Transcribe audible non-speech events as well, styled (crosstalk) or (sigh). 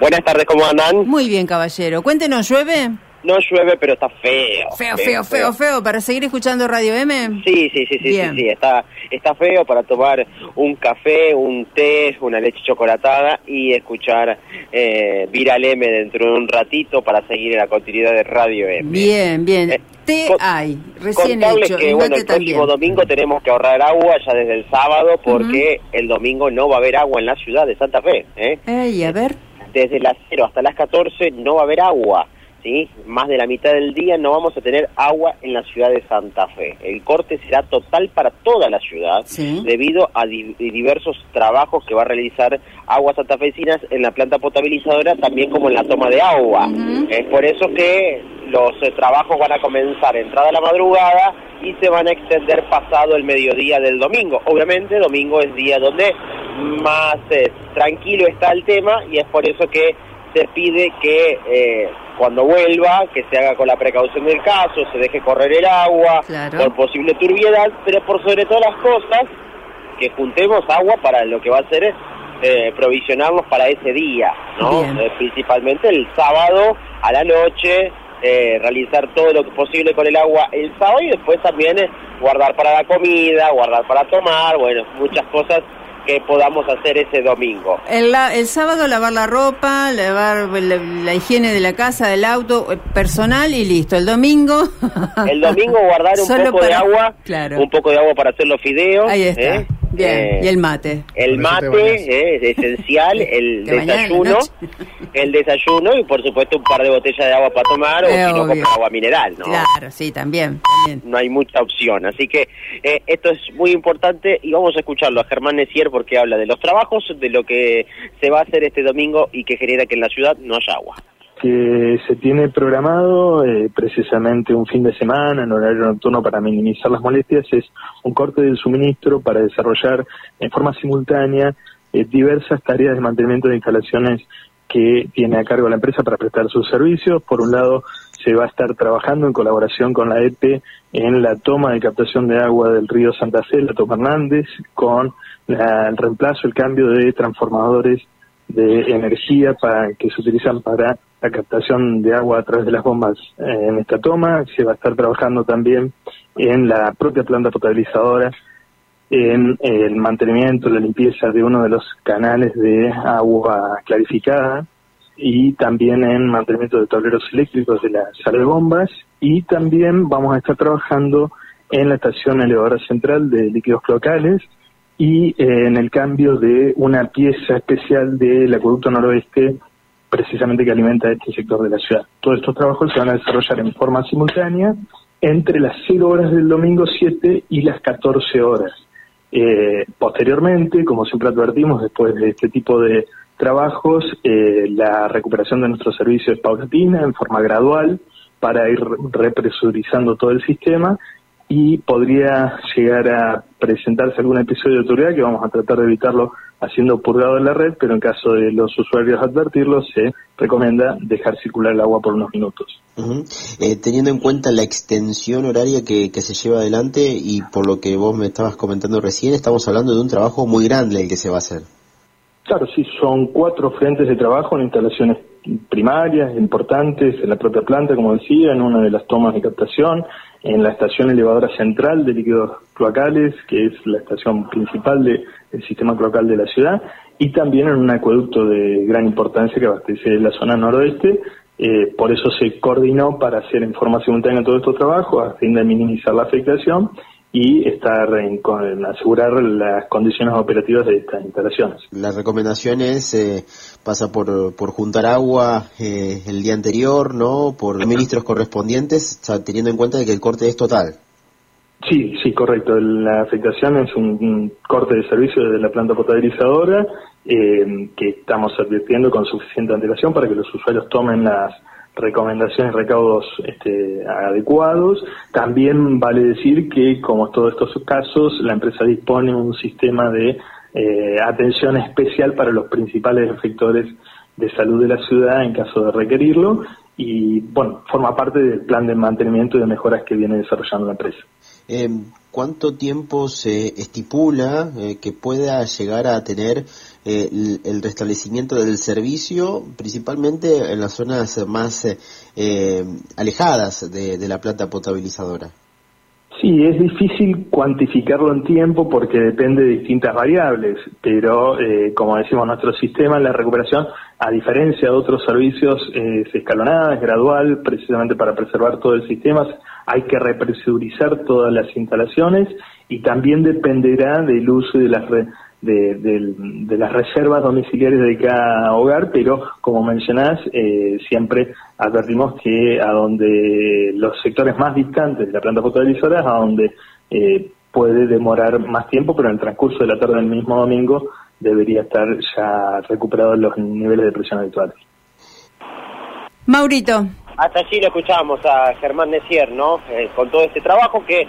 Buenas tardes, ¿cómo andan? Muy bien, caballero. Cuéntenos, ¿llueve? No llueve, pero está feo. Feo, feo, feo, feo. ¿Para seguir escuchando Radio M? Sí, sí, sí, sí, sí, sí, está, está feo para tomar un café, un té, una leche chocolatada y escuchar eh, Viral M dentro de un ratito para seguir en la continuidad de Radio M. Bien, bien. Eh, Té con- hay, recién Contarles hecho. que bueno, el próximo también. domingo tenemos que ahorrar agua ya desde el sábado porque el domingo no va a haber agua en la ciudad de Santa Fe. ¿eh? Ey, a ver. desde las 0 hasta las 14 no va a haber agua, ¿sí? Más de la mitad del día no vamos a tener agua en la ciudad de Santa Fe. El corte será total para toda la ciudad Sí. debido a di- diversos trabajos que va a realizar Aguas Santafesinas en la planta potabilizadora, también como en la toma de agua. Es por eso que los eh, trabajos van a comenzar entrada a la madrugada y se van a extender pasado el mediodía del domingo. Obviamente, domingo es día donde más eh, tranquilo está el tema y es por eso que se pide que eh, cuando vuelva, que se haga con la precaución del caso, se deje correr el agua Claro. por posible turbiedad, pero por sobre todas las cosas, que juntemos agua para lo que va a ser eh, provisionarnos para ese día, ¿no? Eh, principalmente el sábado a la noche, eh, realizar todo lo posible con el agua el sábado y después también eh, guardar para la comida, guardar para tomar, bueno, muchas cosas que podamos hacer ese domingo. El, la- el sábado lavar la ropa, lavar la, la higiene de la casa, del auto, eh, personal y listo. El domingo. El domingo guardar un (laughs) Solo poco de agua, Claro. un poco de agua para hacer los fideos. Ahí está. ¿eh? Bien. Eh, y el mate. El mate eh, es esencial, (laughs) el desayuno, (laughs) el desayuno y por supuesto un par de botellas de agua para tomar o Eh, si no comprar agua mineral, ¿no? Claro, sí, también. también. No hay mucha opción, así que eh, esto es muy importante y vamos a escucharlo a Germán Necier porque habla de los trabajos, de lo que se va a hacer este domingo y que genera que en la ciudad no haya agua. Que se tiene programado eh, precisamente un fin de semana en horario nocturno para minimizar las molestias es un corte del suministro para desarrollar en forma simultánea eh, diversas tareas de mantenimiento de instalaciones que tiene a cargo la empresa para prestar sus servicios. Por un lado, se va a estar trabajando en colaboración con la EPE en la toma de captación de agua del río Santa Fe, la Toma Hernández, con la- el reemplazo, el cambio de transformadores de energía para que se utilizan para la captación de agua a través de las bombas eh, en esta toma. Se va a estar trabajando también en la propia planta potabilizadora en el mantenimiento, la limpieza de uno de los canales de agua clarificada y también en mantenimiento de tableros eléctricos de la sala de bombas y también vamos a estar trabajando en la estación elevadora central de líquidos cloacales y eh, en el cambio de una pieza especial del acueducto noroeste precisamente que alimenta este sector de la ciudad. Todos estos trabajos se van a desarrollar en forma simultánea entre las 0 horas del domingo 7 y las 14 horas. Eh, posteriormente, como siempre advertimos, después de este tipo de trabajos, eh, la recuperación de nuestro servicio es paulatina, en forma gradual, para ir represurizando todo el sistema y podría llegar a presentarse algún episodio de autoridad que vamos a tratar de evitarlo haciendo purgado en la red, pero en caso de los usuarios advertirlo, se recomienda dejar circular el agua por unos minutos. Eh, teniendo en cuenta la extensión horaria que, que se lleva adelante y por lo que vos me estabas comentando recién, estamos hablando de un trabajo muy grande el que se va a hacer. Claro, sí, son cuatro frentes de trabajo en instalaciones primarias, importantes, en la propia planta, como decía, en una de las tomas de captación, en la estación elevadora central de líquidos cloacales, que es la estación principal de- del sistema cloacal de la ciudad, y también en un acueducto de gran importancia que abastece la zona noroeste. Eh, por eso se coordinó para hacer en forma simultánea todo estos trabajos, a fin de minimizar la afectación y estar en, con- asegurar las condiciones operativas de estas instalaciones. La recomendación es, eh, pasa por, por juntar agua eh, el día anterior, ¿no? Por ministros correspondientes, o sea, teniendo en cuenta de que el corte es total. Sí, sí, correcto. La afectación es un, un corte de servicio desde la planta potabilizadora eh, que estamos advirtiendo con suficiente antelación para que los usuarios tomen las recomendaciones recaudos este, adecuados. También vale decir que, como todos estos casos, la empresa dispone un sistema de eh, atención especial para los principales efectores de salud de la ciudad en caso de requerirlo y, bueno, forma parte del plan de mantenimiento y de mejoras que viene desarrollando la empresa. Eh, ¿Cuánto tiempo se estipula eh, que pueda llegar a tener eh, el, restablecimiento del servicio, principalmente en las zonas más eh, alejadas de, la planta potabilizadora. Sí, es difícil cuantificarlo en tiempo porque depende de distintas variables, pero eh, como decimos, nuestro sistema, la recuperación, a diferencia de otros servicios, es escalonada, es gradual, precisamente para preservar todo el sistema, hay que represurizar todas las instalaciones y también dependerá del uso de las redes de, las reservas domiciliares de cada hogar, pero como mencionás, eh, siempre advertimos que a donde los sectores más distantes de la planta potabilizadora, a donde eh, puede demorar más tiempo, pero en el transcurso de la tarde del mismo domingo debería estar ya recuperado los niveles de presión habituales. Maurito. Hasta allí lo escuchábamos a Germán Necier, ¿no? Eh, con todo este trabajo que